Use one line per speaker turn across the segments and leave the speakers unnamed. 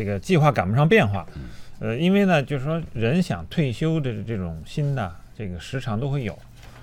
这个计划赶不上变化。呃，因为呢，就是说人想退休的这种心呢，这个时常都会有，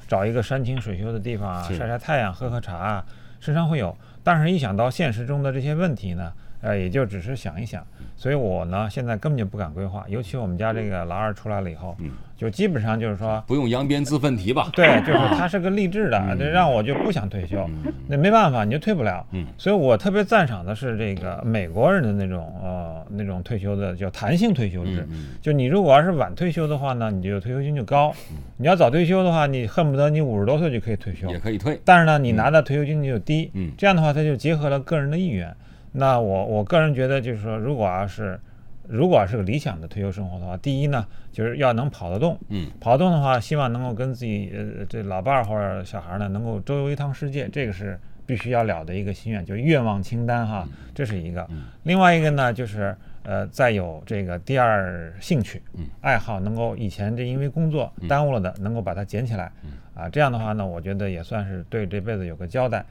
找一个山清水秀的地方啊，晒晒太阳，喝喝茶啊，时常会有。但是，一想到现实中的这些问题呢，呃，也就只是想一想。所以我呢，现在根本就不敢规划，尤其我们家这个老二出来了以后，
嗯
就基本上就是说，
不用扬鞭自奋蹄吧？
对，就是他是个励志的，这让我就不想退休。那没办法，你就退不了。
嗯
所以我特别赞赏的是这个美国人的那种呃那种退休的叫弹性退休制。
嗯
就你如果要是晚退休的话呢，你就退休金就高；你要早退休的话，你恨不得你五十多岁就可以退休
也。可以退。
但是呢，你拿的退休金就低。
嗯
这样的话，它就结合了个人的意愿。那我我个人觉得，就是说，如果要是如果要是个理想的退休生活的话，第一呢，就是要能跑得动。
嗯
跑得动的话，希望能够跟自己呃这老伴儿或者小孩儿呢，能够周游一趟世界，这个是必须要了的一个心愿，就是愿望清单哈，这是一个。另外一个呢，就是呃再有这个第二兴趣、爱好，能够以前这因为工作耽误了的，能够把它捡起来。啊，这样的话呢，我觉得也算是对这辈子有个交代。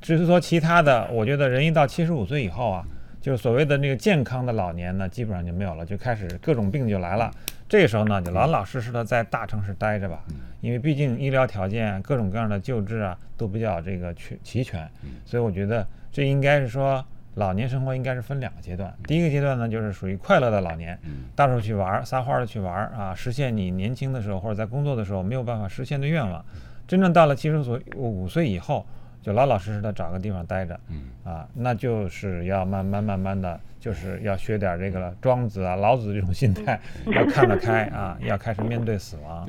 至于说其他的，我觉得人一到七十五岁以后啊，就是所谓的那个健康的老年呢，基本上就没有了，就开始各种病就来了。这个时候呢，就老老实实的在大城市待着吧，因为毕竟医疗条件、各种各样的救治啊，都比较这个全齐全，所以我觉得这应该是说。老年生活应该是分两个阶段，第一个阶段呢，就是属于快乐的老年，到处去玩儿、撒欢儿的去玩儿啊，实现你年轻的时候或者在工作的时候没有办法实现的愿望。真正到了七十岁五岁以后，就老老实实的找个地方待着，啊，那就是要慢慢慢慢的，就是要学点这个庄子啊、老子这种心态，要看得开啊，要开始面对死亡。